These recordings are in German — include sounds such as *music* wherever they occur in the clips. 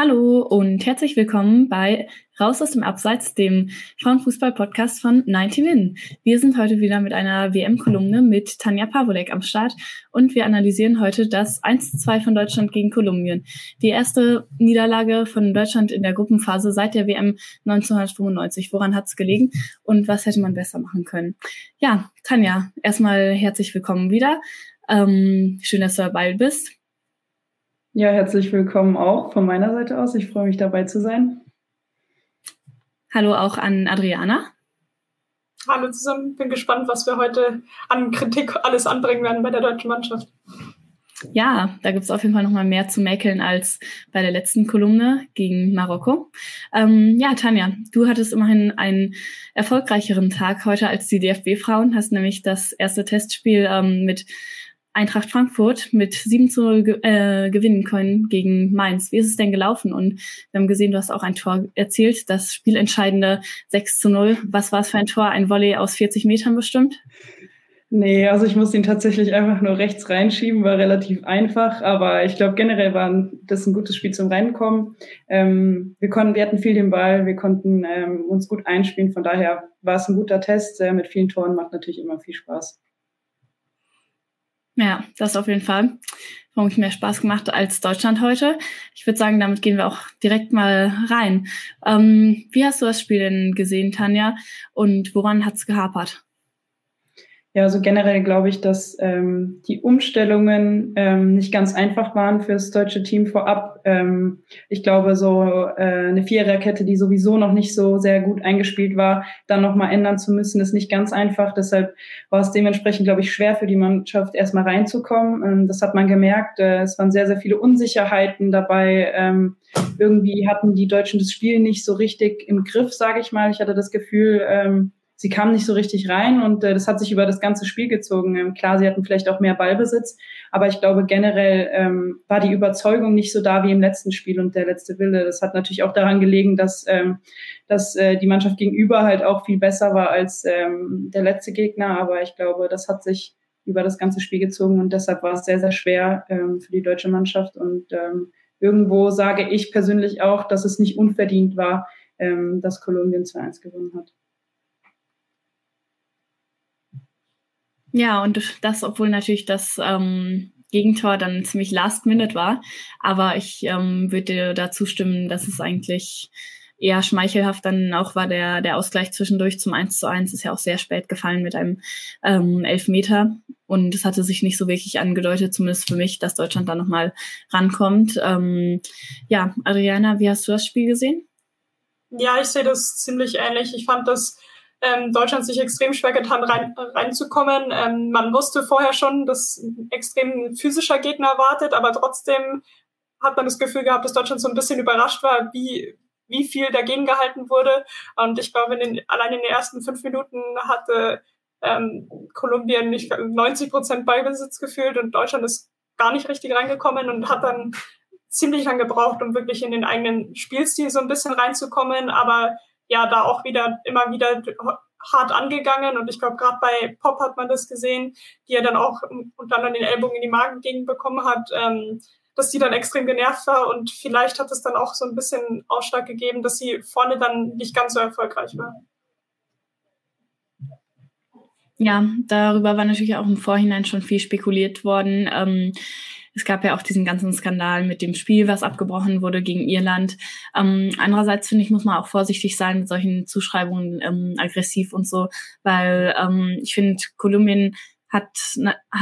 Hallo und herzlich willkommen bei Raus aus dem Abseits, dem Frauenfußball-Podcast von 90 Min. Wir sind heute wieder mit einer WM-Kolumne mit Tanja Pawolek am Start und wir analysieren heute das 1-2 von Deutschland gegen Kolumbien. Die erste Niederlage von Deutschland in der Gruppenphase seit der WM 1995. Woran hat es gelegen und was hätte man besser machen können? Ja, Tanja, erstmal herzlich willkommen wieder. Ähm, schön, dass du dabei bist. Ja, herzlich willkommen auch von meiner Seite aus. Ich freue mich dabei zu sein. Hallo auch an Adriana. Hallo zusammen. Bin gespannt, was wir heute an Kritik alles anbringen werden bei der deutschen Mannschaft. Ja, da gibt es auf jeden Fall noch mal mehr zu mäkeln als bei der letzten Kolumne gegen Marokko. Ähm, ja, Tanja, du hattest immerhin einen erfolgreicheren Tag heute als die DFB-Frauen, hast nämlich das erste Testspiel ähm, mit Eintracht Frankfurt mit 7 zu 0 ge äh, gewinnen können gegen Mainz. Wie ist es denn gelaufen? Und wir haben gesehen, du hast auch ein Tor erzielt, das spielentscheidende 6 zu 0. Was war es für ein Tor? Ein Volley aus 40 Metern bestimmt? Nee, also ich muss ihn tatsächlich einfach nur rechts reinschieben, war relativ einfach, aber ich glaube generell war das ein gutes Spiel zum Reinkommen. Ähm, wir konnten, wir hatten viel den Ball, wir konnten ähm, uns gut einspielen, von daher war es ein guter Test äh, mit vielen Toren, macht natürlich immer viel Spaß. Ja, das auf jeden Fall. Vermutlich mehr Spaß gemacht als Deutschland heute. Ich würde sagen, damit gehen wir auch direkt mal rein. Ähm, wie hast du das Spiel denn gesehen, Tanja? Und woran hat es gehapert? Ja, also generell glaube ich, dass ähm, die Umstellungen ähm, nicht ganz einfach waren für das deutsche Team vorab. Ähm, ich glaube, so äh, eine Viererkette, die sowieso noch nicht so sehr gut eingespielt war, dann nochmal ändern zu müssen, ist nicht ganz einfach. Deshalb war es dementsprechend, glaube ich, schwer für die Mannschaft erstmal reinzukommen. Ähm, das hat man gemerkt. Äh, es waren sehr, sehr viele Unsicherheiten dabei. Ähm, irgendwie hatten die Deutschen das Spiel nicht so richtig im Griff, sage ich mal. Ich hatte das Gefühl, ähm, sie kam nicht so richtig rein und äh, das hat sich über das ganze Spiel gezogen. Ähm, klar, sie hatten vielleicht auch mehr Ballbesitz, aber ich glaube generell ähm, war die Überzeugung nicht so da wie im letzten Spiel und der letzte Wille. Das hat natürlich auch daran gelegen, dass, ähm, dass äh, die Mannschaft gegenüber halt auch viel besser war als ähm, der letzte Gegner, aber ich glaube, das hat sich über das ganze Spiel gezogen und deshalb war es sehr, sehr schwer ähm, für die deutsche Mannschaft und ähm, irgendwo sage ich persönlich auch, dass es nicht unverdient war, ähm, dass Kolumbien 2-1 gewonnen hat. Ja, und das, obwohl natürlich das ähm, Gegentor dann ziemlich last minute war. Aber ich ähm, würde dir da zustimmen, dass es eigentlich eher schmeichelhaft dann auch war der, der Ausgleich zwischendurch zum 1 zu 1 ist ja auch sehr spät gefallen mit einem ähm, Elfmeter. Und es hatte sich nicht so wirklich angedeutet, zumindest für mich, dass Deutschland da nochmal rankommt. Ähm, ja, Adriana, wie hast du das Spiel gesehen? Ja, ich sehe das ziemlich ähnlich. Ich fand das ähm, Deutschland sich extrem schwer getan, rein, reinzukommen. Ähm, man wusste vorher schon, dass ein extrem physischer Gegner wartet, aber trotzdem hat man das Gefühl gehabt, dass Deutschland so ein bisschen überrascht war, wie, wie viel dagegen gehalten wurde. Und ich glaube, in den, allein in den ersten fünf Minuten hatte ähm, Kolumbien nicht 90 Prozent Ballbesitz gefühlt und Deutschland ist gar nicht richtig reingekommen und hat dann ziemlich lang gebraucht, um wirklich in den eigenen Spielstil so ein bisschen reinzukommen. Aber ja da auch wieder immer wieder hart angegangen und ich glaube gerade bei Pop hat man das gesehen, die er dann auch und dann den Ellbogen in die Magengegend bekommen hat, ähm, dass die dann extrem genervt war und vielleicht hat es dann auch so ein bisschen Ausschlag gegeben, dass sie vorne dann nicht ganz so erfolgreich war. Ja, darüber war natürlich auch im Vorhinein schon viel spekuliert worden. Ähm, es gab ja auch diesen ganzen Skandal mit dem Spiel, was abgebrochen wurde gegen Irland. Ähm, andererseits finde ich, muss man auch vorsichtig sein mit solchen Zuschreibungen ähm, aggressiv und so, weil ähm, ich finde, Kolumbien hat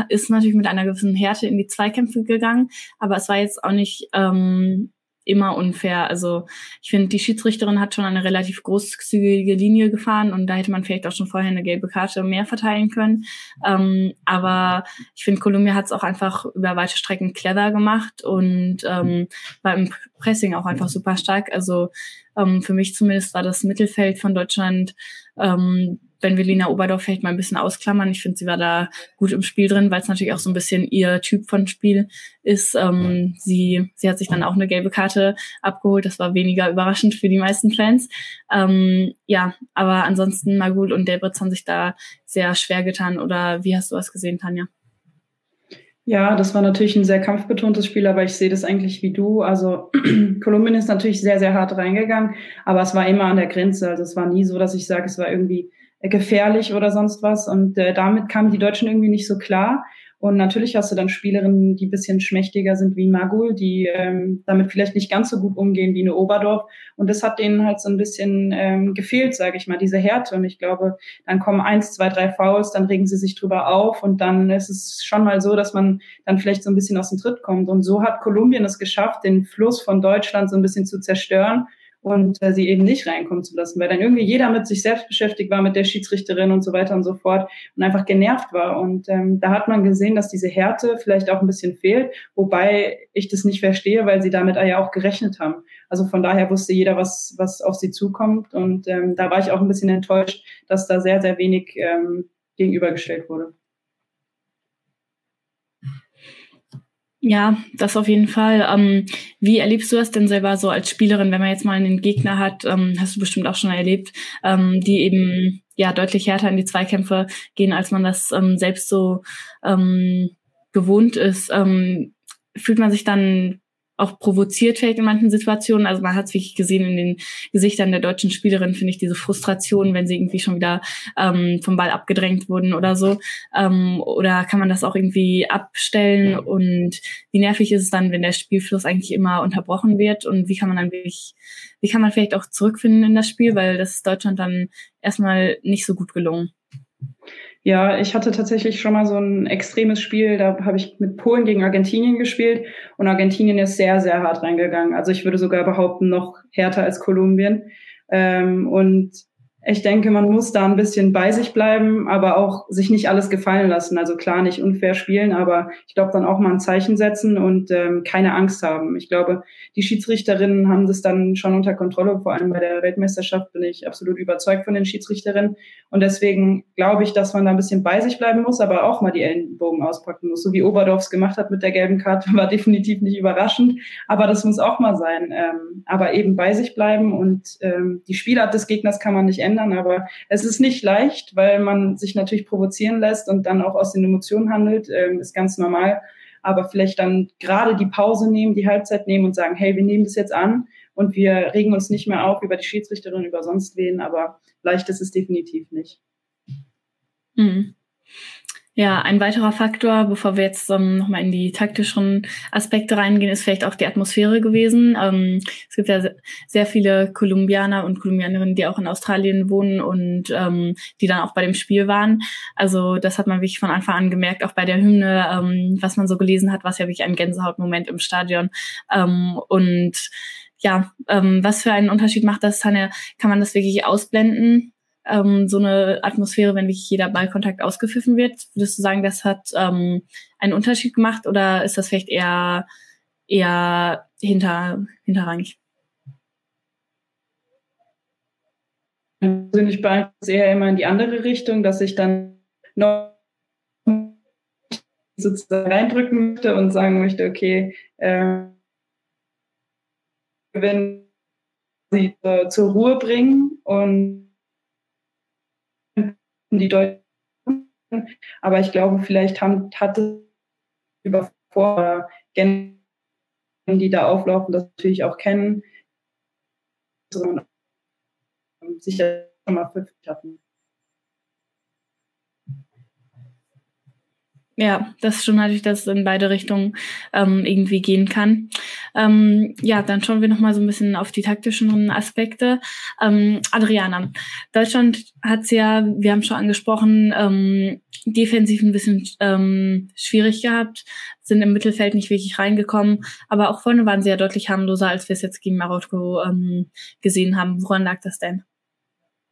ist natürlich mit einer gewissen Härte in die Zweikämpfe gegangen, aber es war jetzt auch nicht ähm, immer unfair. Also ich finde, die Schiedsrichterin hat schon eine relativ großzügige Linie gefahren und da hätte man vielleicht auch schon vorher eine gelbe Karte mehr verteilen können. Ähm, aber ich finde, Kolumbia hat es auch einfach über weite Strecken clever gemacht und ähm, war im Pressing auch einfach super stark. Also ähm, für mich zumindest war das Mittelfeld von Deutschland ähm, wenn wir Lina Oberdorf vielleicht mal ein bisschen ausklammern, ich finde, sie war da gut im Spiel drin, weil es natürlich auch so ein bisschen ihr Typ von Spiel ist. Ähm, sie, sie hat sich dann auch eine gelbe Karte abgeholt. Das war weniger überraschend für die meisten Fans. Ähm, ja, aber ansonsten Magul und Delbritz haben sich da sehr schwer getan. Oder wie hast du das gesehen, Tanja? Ja, das war natürlich ein sehr kampfbetontes Spiel, aber ich sehe das eigentlich wie du. Also *clears throat* Kolumbien ist natürlich sehr, sehr hart reingegangen, aber es war immer an der Grenze. Also es war nie so, dass ich sage, es war irgendwie gefährlich oder sonst was. Und äh, damit kamen die Deutschen irgendwie nicht so klar. Und natürlich hast du dann Spielerinnen, die bisschen schmächtiger sind wie Magul, die ähm, damit vielleicht nicht ganz so gut umgehen wie eine Oberdorf. Und das hat denen halt so ein bisschen ähm, gefehlt, sage ich mal, diese Härte. Und ich glaube, dann kommen eins, zwei, drei Fouls, dann regen sie sich drüber auf und dann ist es schon mal so, dass man dann vielleicht so ein bisschen aus dem Tritt kommt. Und so hat Kolumbien es geschafft, den Fluss von Deutschland so ein bisschen zu zerstören und äh, sie eben nicht reinkommen zu lassen, weil dann irgendwie jeder mit sich selbst beschäftigt war, mit der Schiedsrichterin und so weiter und so fort und einfach genervt war. Und ähm, da hat man gesehen, dass diese Härte vielleicht auch ein bisschen fehlt, wobei ich das nicht verstehe, weil sie damit ja auch gerechnet haben. Also von daher wusste jeder, was, was auf sie zukommt. Und ähm, da war ich auch ein bisschen enttäuscht, dass da sehr, sehr wenig ähm, gegenübergestellt wurde. Ja, das auf jeden Fall. Ähm, wie erlebst du das denn selber so als Spielerin, wenn man jetzt mal einen Gegner hat, ähm, hast du bestimmt auch schon erlebt, ähm, die eben ja deutlich härter in die Zweikämpfe gehen, als man das ähm, selbst so ähm, gewohnt ist. Ähm, fühlt man sich dann auch provoziert vielleicht in manchen Situationen. Also man hat es wirklich gesehen in den Gesichtern der deutschen Spielerin, finde ich, diese Frustration, wenn sie irgendwie schon wieder ähm, vom Ball abgedrängt wurden oder so. Ähm, oder kann man das auch irgendwie abstellen? Und wie nervig ist es dann, wenn der Spielfluss eigentlich immer unterbrochen wird? Und wie kann man dann wirklich, wie kann man vielleicht auch zurückfinden in das Spiel? Weil das ist Deutschland dann erstmal nicht so gut gelungen. Ja, ich hatte tatsächlich schon mal so ein extremes Spiel, da habe ich mit Polen gegen Argentinien gespielt und Argentinien ist sehr, sehr hart reingegangen. Also ich würde sogar behaupten, noch härter als Kolumbien. Ähm, und ich denke, man muss da ein bisschen bei sich bleiben, aber auch sich nicht alles gefallen lassen. Also klar, nicht unfair spielen, aber ich glaube dann auch mal ein Zeichen setzen und ähm, keine Angst haben. Ich glaube, die Schiedsrichterinnen haben das dann schon unter Kontrolle. Vor allem bei der Weltmeisterschaft bin ich absolut überzeugt von den Schiedsrichterinnen. Und deswegen glaube ich, dass man da ein bisschen bei sich bleiben muss, aber auch mal die Ellenbogen auspacken muss. So wie Oberdorfs gemacht hat mit der gelben Karte, war definitiv nicht überraschend. Aber das muss auch mal sein. Ähm, aber eben bei sich bleiben und ähm, die Spielart des Gegners kann man nicht ändern ändern. Aber es ist nicht leicht, weil man sich natürlich provozieren lässt und dann auch aus den Emotionen handelt, ähm, ist ganz normal. Aber vielleicht dann gerade die Pause nehmen, die Halbzeit nehmen und sagen, hey, wir nehmen das jetzt an und wir regen uns nicht mehr auf über die Schiedsrichterin, über sonst wen. Aber leicht ist es definitiv nicht. Mhm. Ja, ein weiterer Faktor, bevor wir jetzt ähm, nochmal in die taktischen Aspekte reingehen, ist vielleicht auch die Atmosphäre gewesen. Ähm, es gibt ja sehr viele Kolumbianer und Kolumbianerinnen, die auch in Australien wohnen und ähm, die dann auch bei dem Spiel waren. Also das hat man wirklich von Anfang an gemerkt, auch bei der Hymne, ähm, was man so gelesen hat, was ja wirklich ein Gänsehautmoment im Stadion. Ähm, und ja, ähm, was für einen Unterschied macht das, Tanja? Kann man das wirklich ausblenden? Ähm, so eine Atmosphäre, wenn wirklich jeder Ballkontakt ausgepfiffen wird. Würdest du sagen, das hat ähm, einen Unterschied gemacht oder ist das vielleicht eher eher hinter, hinterrangig? Persönlich beeinflusst eher immer in die andere Richtung, dass ich dann noch sozusagen reindrücken möchte und sagen möchte, okay, äh, wenn sie äh, zur Ruhe bringen und die Deutschen. Aber ich glaube, vielleicht haben, hat es über vor die da auflaufen, das natürlich auch kennen, sondern sicher schon mal fünf hatten. Ja, das ist schon natürlich, dass es in beide Richtungen ähm, irgendwie gehen kann. Ähm, ja, dann schauen wir nochmal so ein bisschen auf die taktischen Aspekte. Ähm, Adriana, Deutschland hat es ja, wir haben schon angesprochen, ähm, defensiv ein bisschen ähm, schwierig gehabt, sind im Mittelfeld nicht wirklich reingekommen, aber auch vorne waren sie ja deutlich harmloser, als wir es jetzt gegen Marokko ähm, gesehen haben. Woran lag das denn?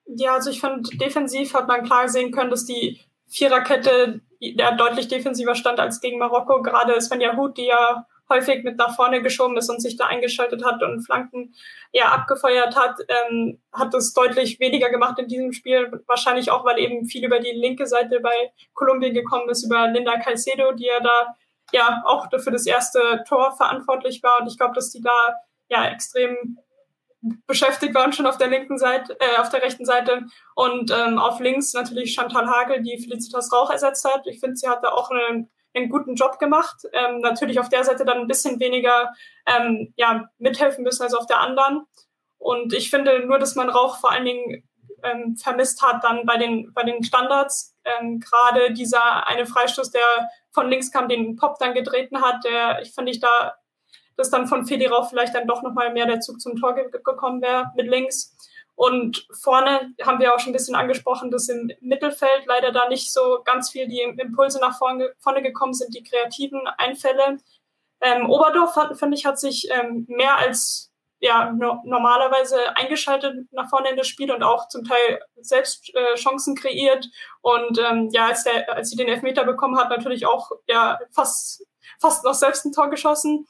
Ja, also ich fand, defensiv hat man klar sehen können, dass die Viererkette ja deutlich defensiver stand als gegen Marokko. Gerade Svenja Huth, die ja häufig mit nach vorne geschoben ist und sich da eingeschaltet hat und Flanken ja abgefeuert hat, ähm, hat es deutlich weniger gemacht in diesem Spiel. Wahrscheinlich auch, weil eben viel über die linke Seite bei Kolumbien gekommen ist, über Linda Caicedo, die ja da ja auch für das erste Tor verantwortlich war. Und ich glaube, dass die da ja extrem beschäftigt waren schon auf der linken Seite, äh, auf der rechten Seite und ähm, auf links natürlich Chantal Hagel, die Felicitas Rauch ersetzt hat. Ich finde, sie hatte auch eine einen guten Job gemacht. Ähm, natürlich auf der Seite dann ein bisschen weniger ähm, ja, mithelfen müssen als auf der anderen. Und ich finde nur, dass man Rauch vor allen Dingen ähm, vermisst hat dann bei den, bei den Standards. Ähm, Gerade dieser eine Freistoß, der von links kam, den Pop dann getreten hat, der, ich fand ich da, dass dann von Federau vielleicht dann doch nochmal mehr der Zug zum Tor ge gekommen wäre mit links. Und vorne haben wir auch schon ein bisschen angesprochen, dass im Mittelfeld leider da nicht so ganz viel die Impulse nach vorne, vorne gekommen sind, die kreativen Einfälle. Ähm, Oberdorf, finde ich, hat sich ähm, mehr als ja, no normalerweise eingeschaltet nach vorne in das Spiel und auch zum Teil selbst äh, Chancen kreiert. Und ähm, ja, als, der, als sie den Elfmeter bekommen hat, natürlich auch ja, fast, fast noch selbst ein Tor geschossen.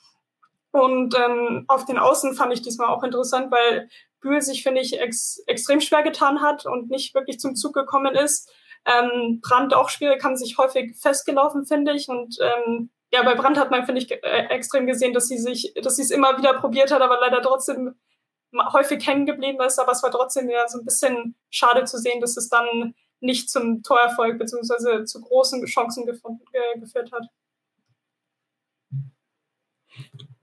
Und ähm, auf den Außen fand ich diesmal auch interessant, weil Bühl sich, finde ich, ex extrem schwer getan hat und nicht wirklich zum Zug gekommen ist. Ähm, Brandt auch schwierig, haben sich häufig festgelaufen, finde ich. Und ähm, ja, bei Brandt hat man, finde ich, äh, extrem gesehen, dass sie sich, dass sie es immer wieder probiert hat, aber leider trotzdem häufig hängen geblieben ist. Aber es war trotzdem ja so ein bisschen schade zu sehen, dass es dann nicht zum Torerfolg beziehungsweise zu großen Chancen geführt hat.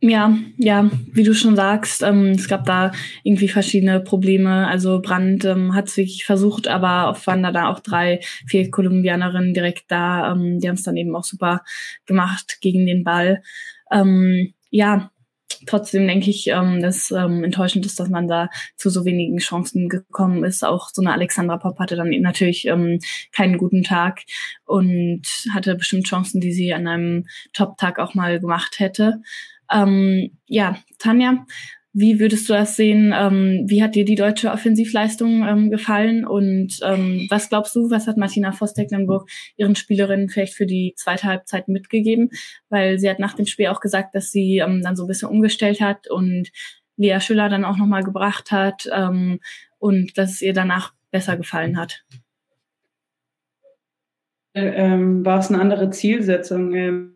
Ja, ja, wie du schon sagst, ähm, es gab da irgendwie verschiedene Probleme. Also Brand ähm, hat es wirklich versucht, aber oft waren da, da auch drei, vier Kolumbianerinnen direkt da. Ähm, die haben es dann eben auch super gemacht gegen den Ball. Ähm, ja, trotzdem denke ich, ähm, dass ähm, enttäuschend ist, dass man da zu so wenigen Chancen gekommen ist. Auch so eine Alexandra Pop hatte dann natürlich ähm, keinen guten Tag und hatte bestimmt Chancen, die sie an einem Top-Tag auch mal gemacht hätte. Ähm, ja, Tanja, wie würdest du das sehen? Ähm, wie hat dir die deutsche Offensivleistung ähm, gefallen? Und ähm, was glaubst du, was hat Martina Voss-Tecklenburg ihren Spielerinnen vielleicht für die zweite Halbzeit mitgegeben? Weil sie hat nach dem Spiel auch gesagt, dass sie ähm, dann so ein bisschen umgestellt hat und Lea Schüller dann auch nochmal gebracht hat ähm, und dass es ihr danach besser gefallen hat. Ähm, war es eine andere Zielsetzung? Ähm,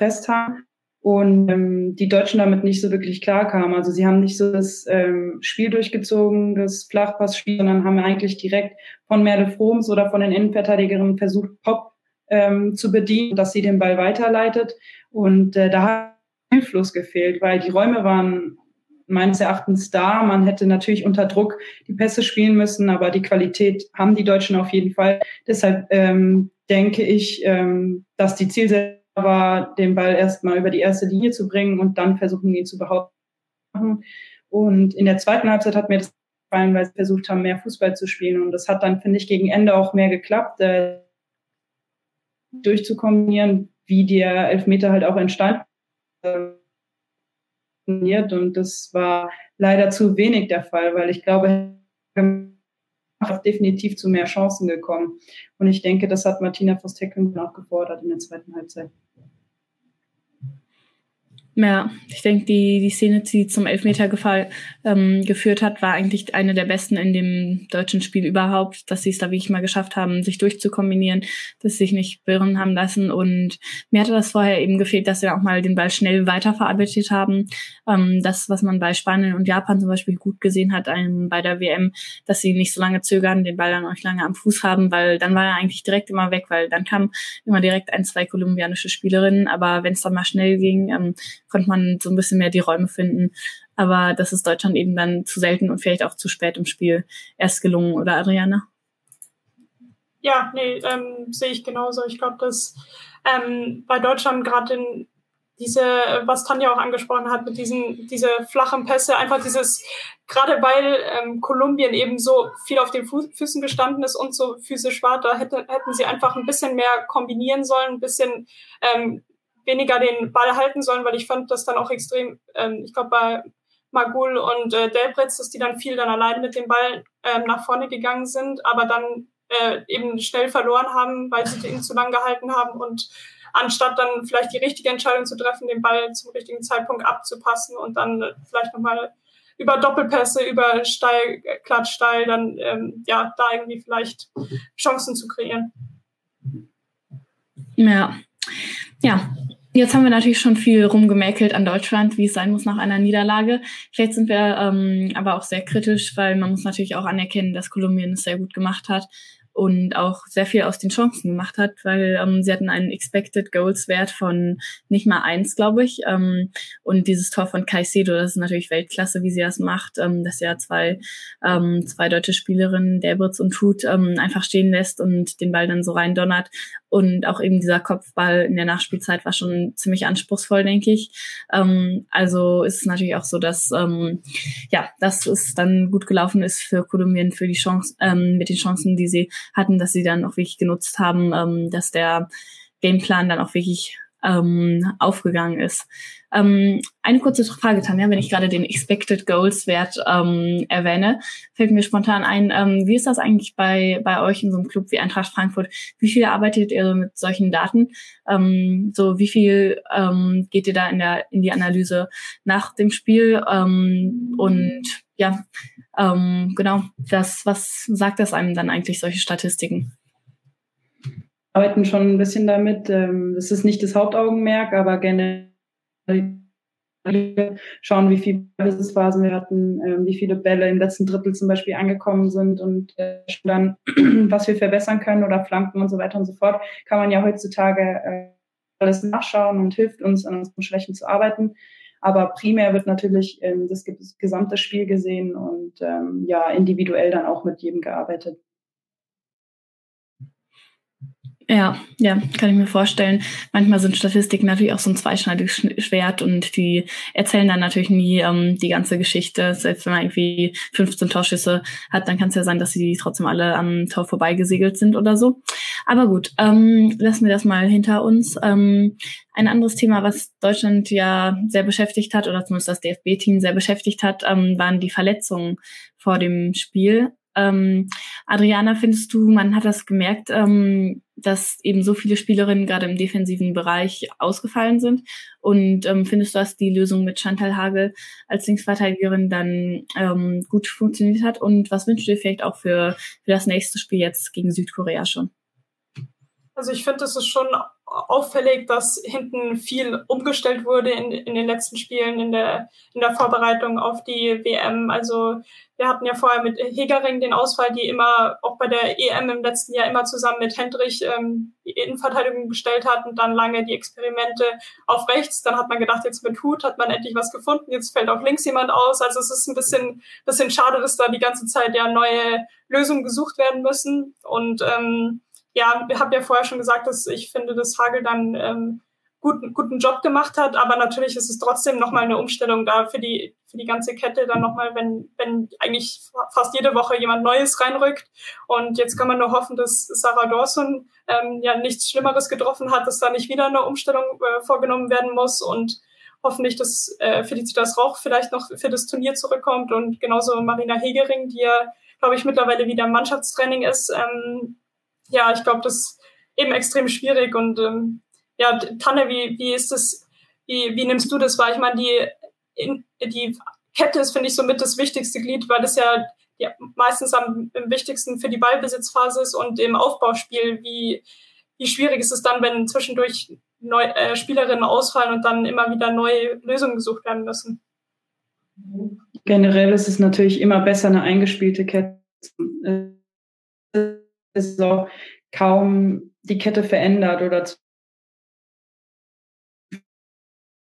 gepresst haben und ähm, die Deutschen damit nicht so wirklich klarkamen. Also sie haben nicht so das ähm, Spiel durchgezogen, das Flachpassspiel, sondern haben eigentlich direkt von Merle Froms oder von den Innenverteidigerinnen versucht, Pop ähm, zu bedienen, dass sie den Ball weiterleitet. Und äh, da hat Hilflos gefehlt, weil die Räume waren meines Erachtens da. Man hätte natürlich unter Druck die Pässe spielen müssen, aber die Qualität haben die Deutschen auf jeden Fall. Deshalb ähm, denke ich, ähm, dass die Zielsetzung war, den Ball erstmal über die erste Linie zu bringen und dann versuchen, ihn zu behaupten. Und in der zweiten Halbzeit hat mir das gefallen, weil sie versucht haben, mehr Fußball zu spielen. Und das hat dann, finde ich, gegen Ende auch mehr geklappt, äh, durchzukombinieren, wie der Elfmeter halt auch entstand. Und das war leider zu wenig der Fall, weil ich glaube, definitiv zu mehr Chancen gekommen. Und ich denke, das hat Martina Voss-Tecklen auch gefordert in der zweiten Halbzeit. Ja, ich denke, die, die Szene, die zum Elfmetergefall ähm, geführt hat, war eigentlich eine der besten in dem deutschen Spiel überhaupt, dass sie es da wirklich mal geschafft haben, sich durchzukombinieren, dass sie sich nicht birren haben lassen. Und mir hatte das vorher eben gefehlt, dass sie auch mal den Ball schnell weiterverarbeitet haben. Ähm, das, was man bei Spanien und Japan zum Beispiel gut gesehen hat, einem, bei der WM, dass sie nicht so lange zögern, den Ball dann auch lange am Fuß haben, weil dann war er eigentlich direkt immer weg, weil dann kam immer direkt ein, zwei kolumbianische Spielerinnen. Aber wenn es dann mal schnell ging, ähm, konnte man so ein bisschen mehr die Räume finden. Aber das ist Deutschland eben dann zu selten und vielleicht auch zu spät im Spiel erst gelungen, oder Adriana? Ja, nee, ähm, sehe ich genauso. Ich glaube, dass ähm, bei Deutschland gerade in diese, was Tanja auch angesprochen hat, mit diesen, diese flachen Pässe, einfach dieses, gerade weil ähm, Kolumbien eben so viel auf den Fu Füßen gestanden ist und so physisch war, da hätte, hätten sie einfach ein bisschen mehr kombinieren sollen, ein bisschen ähm, weniger den Ball halten sollen, weil ich fand das dann auch extrem, ähm, ich glaube bei Magul und äh, Delbritz, dass die dann viel dann allein mit dem Ball ähm, nach vorne gegangen sind, aber dann äh, eben schnell verloren haben, weil sie ihn zu lang gehalten haben und anstatt dann vielleicht die richtige Entscheidung zu treffen, den Ball zum richtigen Zeitpunkt abzupassen und dann vielleicht nochmal über Doppelpässe, über Steil, Klatsch, Steil, dann ähm, ja, da irgendwie vielleicht Chancen zu kreieren. Ja, ja, Jetzt haben wir natürlich schon viel rumgemäkelt an Deutschland, wie es sein muss nach einer Niederlage. Vielleicht sind wir ähm, aber auch sehr kritisch, weil man muss natürlich auch anerkennen, dass Kolumbien es sehr gut gemacht hat und auch sehr viel aus den Chancen gemacht hat, weil ähm, sie hatten einen Expected Goals Wert von nicht mal eins, glaube ich. Ähm, und dieses Tor von Caicedo, das ist natürlich Weltklasse, wie sie das macht, ähm, dass ja zwei, ähm, zwei deutsche Spielerinnen, Derbritz und Tut, ähm, einfach stehen lässt und den Ball dann so rein donnert. Und auch eben dieser Kopfball in der Nachspielzeit war schon ziemlich anspruchsvoll, denke ich. Ähm, also ist es natürlich auch so, dass ähm, ja, dass es dann gut gelaufen ist für Kolumbien für die Chance ähm, mit den Chancen, die sie hatten, dass sie dann auch wirklich genutzt haben, ähm, dass der Gameplan dann auch wirklich ähm, aufgegangen ist. Ähm, eine kurze Frage, Tanja, wenn ich gerade den Expected Goals Wert ähm, erwähne, fällt mir spontan ein, ähm, wie ist das eigentlich bei, bei euch in so einem Club wie Eintracht Frankfurt? Wie viel arbeitet ihr mit solchen Daten? Ähm, so wie viel ähm, geht ihr da in der in die Analyse nach dem Spiel? Ähm, und ja, ähm, genau, das, was sagt das einem dann eigentlich, solche Statistiken? Arbeiten schon ein bisschen damit. Ähm, es ist nicht das Hauptaugenmerk, aber generell schauen, wie viele Businessphasen wir hatten, ähm, wie viele Bälle im letzten Drittel zum Beispiel angekommen sind und äh, dann, *clears throat* was wir verbessern können oder Flanken und so weiter und so fort, kann man ja heutzutage äh, alles nachschauen und hilft uns, an unseren Schwächen zu arbeiten. Aber primär wird natürlich ähm, das gesamte Spiel gesehen und ähm, ja, individuell dann auch mit jedem gearbeitet. Ja, ja, kann ich mir vorstellen. Manchmal sind Statistiken natürlich auch so ein zweischneidiges Schwert und die erzählen dann natürlich nie ähm, die ganze Geschichte. Selbst wenn man irgendwie 15 Torschüsse hat, dann kann es ja sein, dass sie trotzdem alle am Tor vorbeigesegelt sind oder so. Aber gut, ähm, lassen wir das mal hinter uns. Ähm, ein anderes Thema, was Deutschland ja sehr beschäftigt hat, oder zumindest das DFB-Team sehr beschäftigt hat, ähm, waren die Verletzungen vor dem Spiel. Ähm, Adriana, findest du, man hat das gemerkt, ähm, dass eben so viele Spielerinnen gerade im defensiven Bereich ausgefallen sind? Und ähm, findest du, dass die Lösung mit Chantal Hagel als Linksverteidigerin dann ähm, gut funktioniert hat? Und was wünschst du dir vielleicht auch für, für das nächste Spiel jetzt gegen Südkorea schon? Also ich finde, es ist schon auffällig, dass hinten viel umgestellt wurde in, in den letzten Spielen, in der, in der Vorbereitung auf die WM. Also wir hatten ja vorher mit Hegering den Ausfall, die immer auch bei der EM im letzten Jahr immer zusammen mit Hendrich ähm, die Innenverteidigung gestellt hat und dann lange die Experimente auf rechts. Dann hat man gedacht, jetzt mit Hut hat man endlich was gefunden, jetzt fällt auf links jemand aus. Also es ist ein bisschen, bisschen schade, dass da die ganze Zeit ja neue Lösungen gesucht werden müssen. Und ähm, ja, ich habe ja vorher schon gesagt, dass ich finde, dass Hagel dann ähm, guten, guten Job gemacht hat, aber natürlich ist es trotzdem nochmal eine Umstellung da für die, für die ganze Kette dann nochmal, wenn, wenn eigentlich fast jede Woche jemand Neues reinrückt. Und jetzt kann man nur hoffen, dass Sarah Dawson ähm, ja nichts Schlimmeres getroffen hat, dass da nicht wieder eine Umstellung äh, vorgenommen werden muss und hoffentlich, dass äh, Felicitas Rauch vielleicht noch für das Turnier zurückkommt und genauso Marina Hegering, die ja, glaube ich, mittlerweile wieder im Mannschaftstraining ist, ähm, ja, ich glaube, das ist eben extrem schwierig. Und ähm, ja, Tanne, wie, wie ist das, wie, wie nimmst du das wahr? Ich meine, die, die Kette ist, finde ich, somit das wichtigste Glied, weil das ja die meistens am, am wichtigsten für die Ballbesitzphase ist und im Aufbauspiel. Wie, wie schwierig ist es dann, wenn zwischendurch neu, äh, Spielerinnen ausfallen und dann immer wieder neue Lösungen gesucht werden müssen? Generell ist es natürlich immer besser, eine eingespielte Kette ist so kaum die Kette verändert oder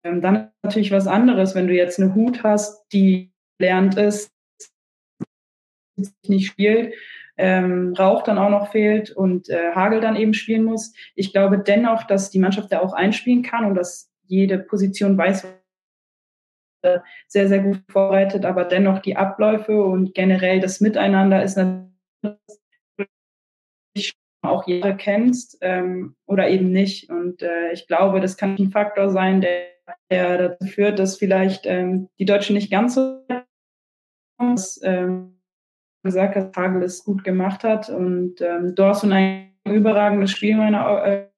ähm, dann natürlich was anderes, wenn du jetzt eine Hut hast, die lernt ist, nicht spielt, ähm, Rauch dann auch noch fehlt und äh, Hagel dann eben spielen muss. Ich glaube dennoch, dass die Mannschaft da auch einspielen kann und dass jede Position weiß, äh, sehr, sehr gut vorbereitet, aber dennoch die Abläufe und generell das Miteinander ist natürlich auch Jahre kennst ähm, oder eben nicht. Und äh, ich glaube, das kann ein Faktor sein, der, der dazu führt, dass vielleicht ähm, die Deutschen nicht ganz so was, ähm, gesagt hat, Hagel es gut gemacht hat. Und ähm, Dorson ein überragendes Spiel meiner äh,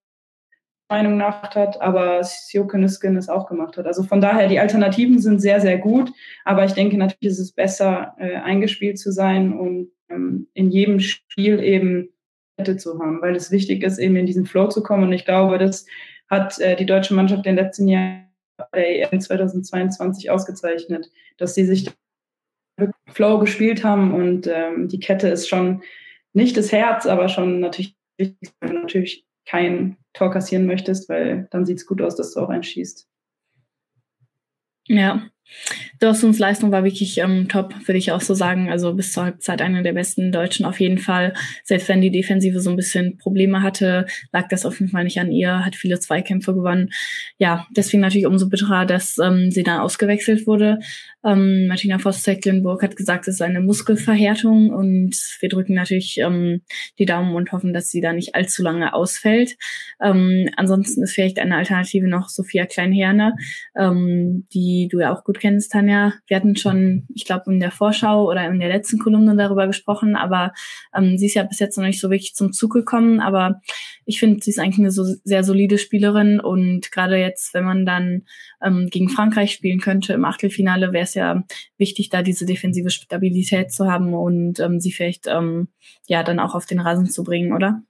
Meinung nach hat, aber Sjokeniskin es auch gemacht hat. Also von daher, die Alternativen sind sehr, sehr gut, aber ich denke natürlich ist es besser, äh, eingespielt zu sein und ähm, in jedem Spiel eben zu haben, weil es wichtig ist, eben in diesen Flow zu kommen. Und ich glaube, das hat äh, die deutsche Mannschaft in den letzten Jahren der EM 2022 ausgezeichnet, dass sie sich Flow gespielt haben und ähm, die Kette ist schon nicht das Herz, aber schon natürlich, natürlich kein Tor kassieren möchtest, weil dann sieht es gut aus, dass du auch einschießt. Ja, Dorstons Leistung war wirklich ähm, top, würde ich auch so sagen. Also bis zur Halbzeit einer der besten Deutschen auf jeden Fall. Selbst wenn die Defensive so ein bisschen Probleme hatte, lag das auf jeden Fall nicht an ihr, hat viele Zweikämpfe gewonnen. Ja, deswegen natürlich umso bitterer, dass ähm, sie dann ausgewechselt wurde. Ähm, Martina Voss-Tecklenburg hat gesagt, es ist eine Muskelverhärtung und wir drücken natürlich ähm, die Daumen und hoffen, dass sie da nicht allzu lange ausfällt. Ähm, ansonsten ist vielleicht eine Alternative noch Sophia Kleinherne, ähm, die du ja auch gut kennst, Tanja. Wir hatten schon, ich glaube, in der Vorschau oder in der letzten Kolumne darüber gesprochen, aber ähm, sie ist ja bis jetzt noch nicht so wirklich zum Zug gekommen. Aber ich finde, sie ist eigentlich eine so sehr solide Spielerin und gerade jetzt, wenn man dann ähm, gegen Frankreich spielen könnte im Achtelfinale, wäre es ja wichtig, da diese defensive Stabilität zu haben und ähm, sie vielleicht ähm, ja dann auch auf den Rasen zu bringen, oder?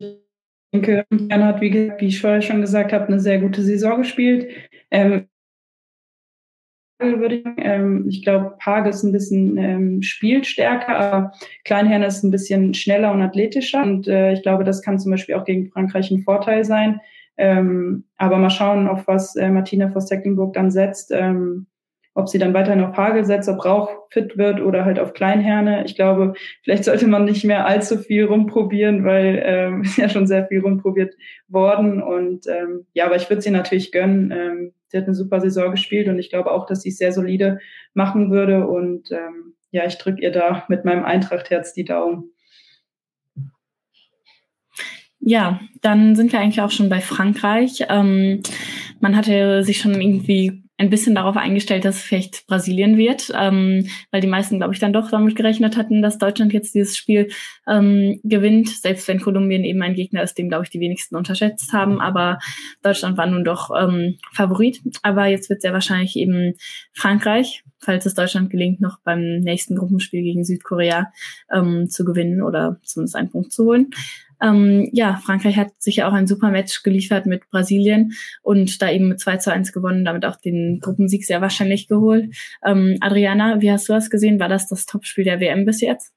Ich denke, Jan hat, wie, wie ich vorher schon gesagt habe, eine sehr gute Saison gespielt. Ähm, würde ich Ähm, ich glaube, Page ist ein bisschen ähm, spielstärker, aber Kleinherrn ist ein bisschen schneller und athletischer. Und äh, ich glaube, das kann zum Beispiel auch gegen Frankreich ein Vorteil sein. Ähm, aber mal schauen, auf was äh, Martina Voss-Tecklenburg dann setzt. Ähm, ob sie dann weiterhin auf Hagel setzt, ob Rauch fit wird oder halt auf Kleinherne. Ich glaube, vielleicht sollte man nicht mehr allzu viel rumprobieren, weil ähm, *laughs* ist ja schon sehr viel rumprobiert worden. Und ähm, ja, aber ich würde sie natürlich gönnen. Ähm, sie hat eine super Saison gespielt und ich glaube auch, dass sie es sehr solide machen würde. Und ähm, ja, ich drücke ihr da mit meinem Eintracht-Herz die Daumen. Ja, dann sind wir eigentlich auch schon bei Frankreich. Ähm, man hatte sich schon irgendwie ein bisschen darauf eingestellt, dass vielleicht Brasilien wird, ähm, weil die meisten, glaube ich, dann doch damit gerechnet hatten, dass Deutschland jetzt dieses Spiel ähm, gewinnt, selbst wenn Kolumbien eben ein Gegner ist, den, glaube ich, die wenigsten unterschätzt haben. Aber Deutschland war nun doch ähm, Favorit. Aber jetzt wird sehr wahrscheinlich eben Frankreich, falls es Deutschland gelingt, noch beim nächsten Gruppenspiel gegen Südkorea ähm, zu gewinnen oder zumindest einen Punkt zu holen. Ähm, ja, Frankreich hat sich ja auch ein super Match geliefert mit Brasilien und da eben mit 2 zu 1 gewonnen, damit auch den Gruppensieg sehr wahrscheinlich geholt. Ähm, Adriana, wie hast du das gesehen? War das das Topspiel der WM bis jetzt?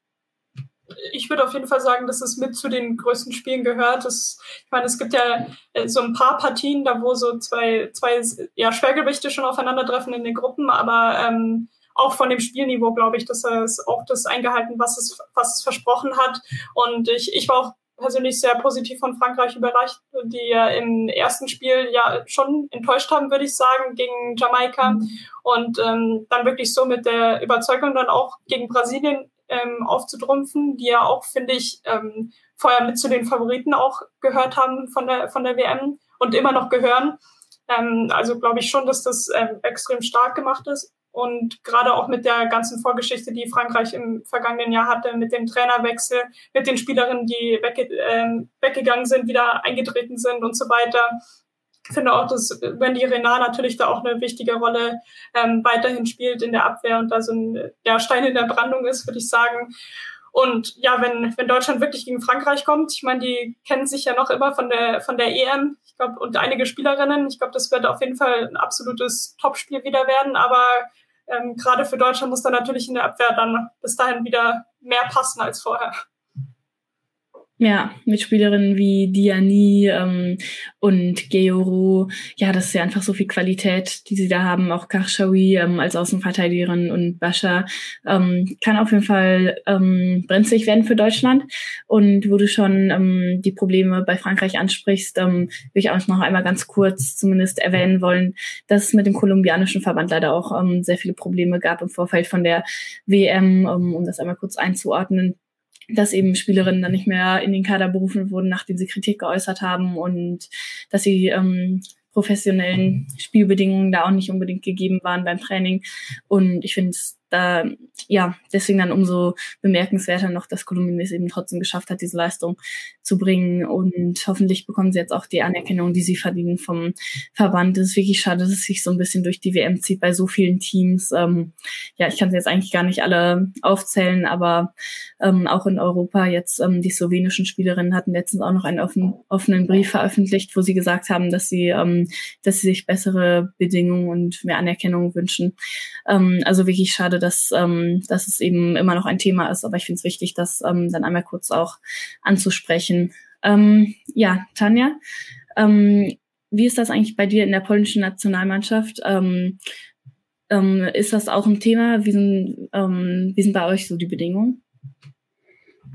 ich würde auf jeden Fall sagen, dass es mit zu den größten Spielen gehört. Das, ich meine, es gibt ja äh, so ein paar Partien, da wo so zwei, zwei ja, Schwergewichte schon aufeinandertreffen in den Gruppen, aber ähm, auch von dem Spielniveau glaube ich, dass er es auch das eingehalten, was es, was es versprochen hat. Und ich, ich war auch persönlich sehr positiv von Frankreich überrascht, die ja im ersten Spiel ja schon enttäuscht haben, würde ich sagen, gegen Jamaika mhm. und ähm, dann wirklich so mit der Überzeugung dann auch gegen Brasilien ähm, aufzutrumpfen, die ja auch, finde ich, ähm, vorher mit zu den Favoriten auch gehört haben von der, von der WM und immer noch gehören. Ähm, also glaube ich schon, dass das ähm, extrem stark gemacht ist. Und gerade auch mit der ganzen Vorgeschichte, die Frankreich im vergangenen Jahr hatte, mit dem Trainerwechsel, mit den Spielerinnen, die wegge äh, weggegangen sind, wieder eingetreten sind und so weiter. Ich finde auch, dass Wendy Renard natürlich da auch eine wichtige Rolle ähm, weiterhin spielt in der Abwehr und da so ein ja, Stein in der Brandung ist, würde ich sagen. Und ja, wenn, wenn Deutschland wirklich gegen Frankreich kommt, ich meine, die kennen sich ja noch immer von der, von der EM, ich glaube, und einige Spielerinnen. Ich glaube, das wird auf jeden Fall ein absolutes Topspiel wieder werden. Aber ähm, gerade für Deutschland muss dann natürlich in der Abwehr dann bis dahin wieder mehr passen als vorher. Ja, mit Spielerinnen wie Diani ähm, und Georu. Ja, das ist ja einfach so viel Qualität, die sie da haben. Auch Karshawi ähm, als Außenverteidigerin und Bascha ähm, kann auf jeden Fall ähm, brenzlig werden für Deutschland. Und wo du schon ähm, die Probleme bei Frankreich ansprichst, ähm, will ich auch noch einmal ganz kurz zumindest erwähnen wollen, dass es mit dem kolumbianischen Verband leider auch ähm, sehr viele Probleme gab im Vorfeld von der WM, ähm, um das einmal kurz einzuordnen dass eben Spielerinnen dann nicht mehr in den Kader berufen wurden, nachdem sie Kritik geäußert haben und dass sie ähm, professionellen Spielbedingungen da auch nicht unbedingt gegeben waren beim Training. Und ich finde es da, ja, deswegen dann umso bemerkenswerter noch, dass Kolumbien es eben trotzdem geschafft hat, diese Leistung zu bringen. Und hoffentlich bekommen sie jetzt auch die Anerkennung, die sie verdienen vom Verband. Es ist wirklich schade, dass es sich so ein bisschen durch die WM zieht bei so vielen Teams. Ähm, ja, ich kann sie jetzt eigentlich gar nicht alle aufzählen, aber ähm, auch in Europa jetzt ähm, die slowenischen Spielerinnen hatten letztens auch noch einen offen, offenen Brief veröffentlicht, wo sie gesagt haben, dass sie, ähm, dass sie sich bessere Bedingungen und mehr Anerkennung wünschen. Ähm, also wirklich schade, dass, ähm, dass es eben immer noch ein Thema ist. Aber ich finde es wichtig, das ähm, dann einmal kurz auch anzusprechen. Ähm, ja, Tanja, ähm, wie ist das eigentlich bei dir in der polnischen Nationalmannschaft? Ähm, ähm, ist das auch ein Thema? Wie sind, ähm, wie sind bei euch so die Bedingungen?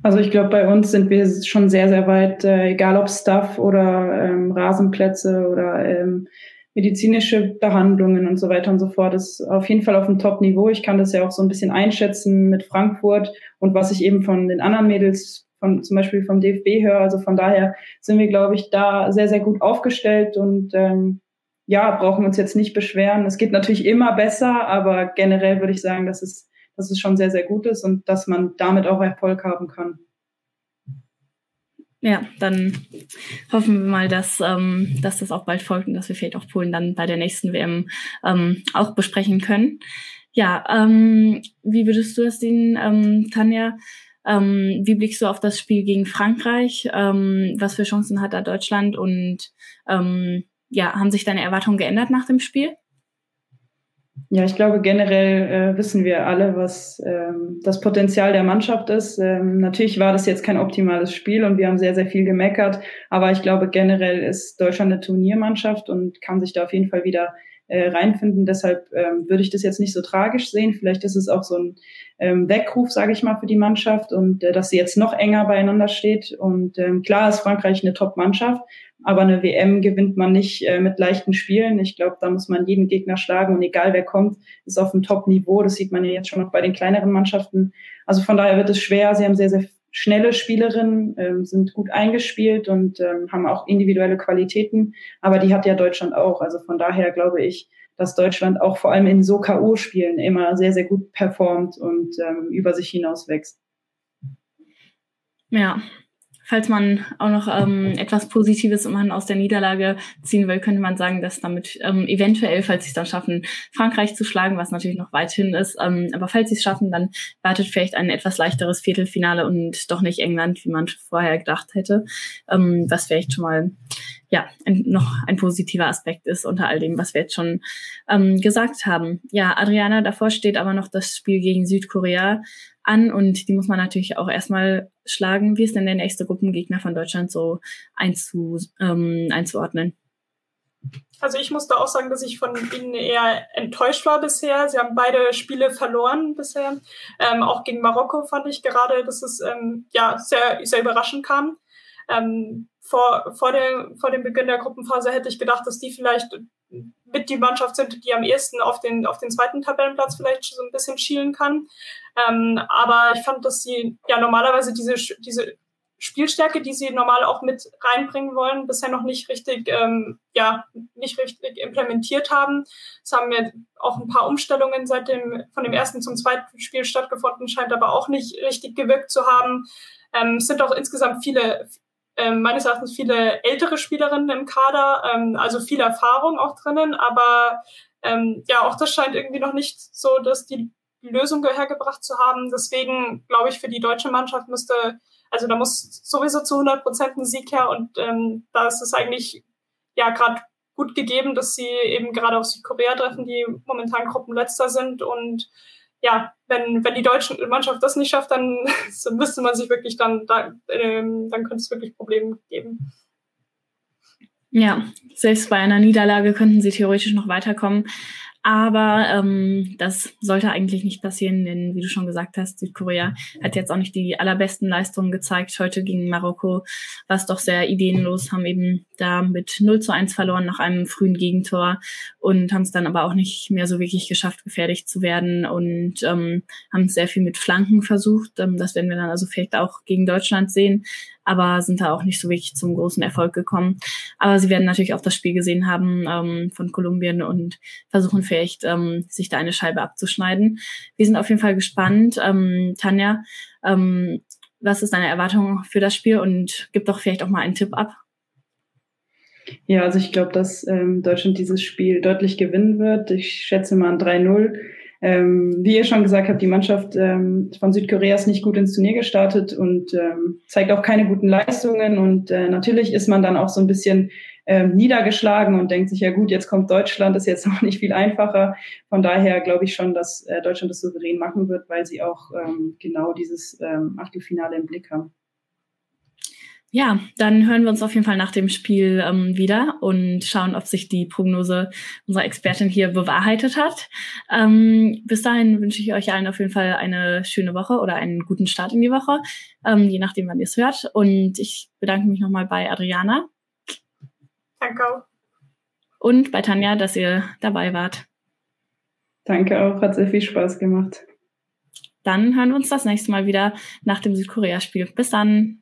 Also ich glaube, bei uns sind wir schon sehr, sehr weit, äh, egal ob Stuff oder ähm, Rasenplätze oder ähm, medizinische Behandlungen und so weiter und so fort. Ist auf jeden Fall auf dem Top-Niveau. Ich kann das ja auch so ein bisschen einschätzen mit Frankfurt und was ich eben von den anderen Mädels von zum Beispiel vom DFB höre. Also von daher sind wir, glaube ich, da sehr, sehr gut aufgestellt und ähm, ja, brauchen uns jetzt nicht beschweren. Es geht natürlich immer besser, aber generell würde ich sagen, dass es, dass es schon sehr, sehr gut ist und dass man damit auch Erfolg haben kann. Ja, dann hoffen wir mal, dass, ähm, dass das auch bald folgt und dass wir vielleicht auch Polen dann bei der nächsten WM ähm, auch besprechen können. Ja, ähm, wie würdest du das sehen, ähm, Tanja? Ähm, wie blickst du auf das Spiel gegen Frankreich? Ähm, was für Chancen hat da Deutschland? Und ähm, ja, haben sich deine Erwartungen geändert nach dem Spiel? Ja, ich glaube, generell äh, wissen wir alle, was ähm, das Potenzial der Mannschaft ist. Ähm, natürlich war das jetzt kein optimales Spiel und wir haben sehr, sehr viel gemeckert. Aber ich glaube, generell ist Deutschland eine Turniermannschaft und kann sich da auf jeden Fall wieder äh, reinfinden. Deshalb ähm, würde ich das jetzt nicht so tragisch sehen. Vielleicht ist es auch so ein ähm, Weckruf, sage ich mal, für die Mannschaft und äh, dass sie jetzt noch enger beieinander steht. Und ähm, klar ist Frankreich eine Top-Mannschaft, aber eine WM gewinnt man nicht äh, mit leichten Spielen. Ich glaube, da muss man jeden Gegner schlagen und egal wer kommt, ist auf dem Top-Niveau. Das sieht man ja jetzt schon noch bei den kleineren Mannschaften. Also von daher wird es schwer. Sie haben sehr, sehr schnelle Spielerinnen, ähm, sind gut eingespielt und ähm, haben auch individuelle Qualitäten. Aber die hat ja Deutschland auch. Also von daher glaube ich, dass Deutschland auch vor allem in so K.O.-Spielen immer sehr, sehr gut performt und ähm, über sich hinaus wächst. Ja, Falls man auch noch ähm, etwas Positives man aus der Niederlage ziehen will, könnte man sagen, dass damit ähm, eventuell, falls sie es dann schaffen, Frankreich zu schlagen, was natürlich noch weit hin ist, ähm, aber falls sie es schaffen, dann wartet vielleicht ein etwas leichteres Viertelfinale und doch nicht England, wie man vorher gedacht hätte, ähm, was vielleicht schon mal ja ein, noch ein positiver Aspekt ist unter all dem, was wir jetzt schon ähm, gesagt haben. Ja, Adriana, davor steht aber noch das Spiel gegen Südkorea an und die muss man natürlich auch erstmal schlagen. Wie ist denn der nächste Gruppengegner von Deutschland so einzu, ähm, einzuordnen? Also ich musste auch sagen, dass ich von ihnen eher enttäuscht war bisher. Sie haben beide Spiele verloren bisher. Ähm, auch gegen Marokko fand ich gerade, dass es ähm, ja sehr, sehr überraschend kam. Ähm, vor, vor, dem, vor dem Beginn der Gruppenphase hätte ich gedacht, dass die vielleicht mit die Mannschaft sind, die am ehesten auf den, auf den zweiten Tabellenplatz vielleicht so ein bisschen schielen kann. Ähm, aber ich fand, dass sie ja normalerweise diese, diese Spielstärke, die sie normal auch mit reinbringen wollen, bisher noch nicht richtig, ähm, ja, nicht richtig implementiert haben. Es haben ja auch ein paar Umstellungen seit dem, von dem ersten zum zweiten Spiel stattgefunden, scheint aber auch nicht richtig gewirkt zu haben. Ähm, es sind auch insgesamt viele, ähm, meines Erachtens viele ältere Spielerinnen im Kader, ähm, also viel Erfahrung auch drinnen, aber ähm, ja, auch das scheint irgendwie noch nicht so, dass die Lösung hergebracht zu haben. Deswegen glaube ich, für die deutsche Mannschaft müsste, also da muss sowieso zu 100 Prozent ein Sieg her und ähm, da ist es eigentlich ja gerade gut gegeben, dass sie eben gerade auf Südkorea treffen, die momentan Gruppenletzter sind und ja, wenn, wenn die deutsche Mannschaft das nicht schafft, dann *laughs* müsste man sich wirklich dann, da, ähm, dann könnte es wirklich Probleme geben. Ja, selbst bei einer Niederlage könnten sie theoretisch noch weiterkommen. Aber ähm, das sollte eigentlich nicht passieren, denn wie du schon gesagt hast, Südkorea hat jetzt auch nicht die allerbesten Leistungen gezeigt. Heute gegen Marokko war es doch sehr ideenlos, haben eben da mit 0 zu 1 verloren nach einem frühen Gegentor und haben es dann aber auch nicht mehr so wirklich geschafft, gefährlich zu werden und ähm, haben sehr viel mit Flanken versucht. Ähm, das werden wir dann also vielleicht auch gegen Deutschland sehen aber sind da auch nicht so wirklich zum großen Erfolg gekommen. Aber sie werden natürlich auch das Spiel gesehen haben ähm, von Kolumbien und versuchen vielleicht, ähm, sich da eine Scheibe abzuschneiden. Wir sind auf jeden Fall gespannt. Ähm, Tanja, ähm, was ist deine Erwartung für das Spiel und gib doch vielleicht auch mal einen Tipp ab. Ja, also ich glaube, dass ähm, Deutschland dieses Spiel deutlich gewinnen wird. Ich schätze mal ein 3-0. Ähm, wie ihr schon gesagt habt, die Mannschaft ähm, von Südkorea ist nicht gut ins Turnier gestartet und ähm, zeigt auch keine guten Leistungen. Und äh, natürlich ist man dann auch so ein bisschen ähm, niedergeschlagen und denkt sich, ja gut, jetzt kommt Deutschland, ist jetzt *laughs* noch nicht viel einfacher. Von daher glaube ich schon, dass äh, Deutschland das souverän machen wird, weil sie auch ähm, genau dieses ähm, Achtelfinale im Blick haben. Ja, dann hören wir uns auf jeden Fall nach dem Spiel ähm, wieder und schauen, ob sich die Prognose unserer Expertin hier bewahrheitet hat. Ähm, bis dahin wünsche ich euch allen auf jeden Fall eine schöne Woche oder einen guten Start in die Woche, ähm, je nachdem, wann ihr es hört. Und ich bedanke mich nochmal bei Adriana. Danke auch. Und bei Tanja, dass ihr dabei wart. Danke auch, hat sehr viel Spaß gemacht. Dann hören wir uns das nächste Mal wieder nach dem Südkorea-Spiel. Bis dann.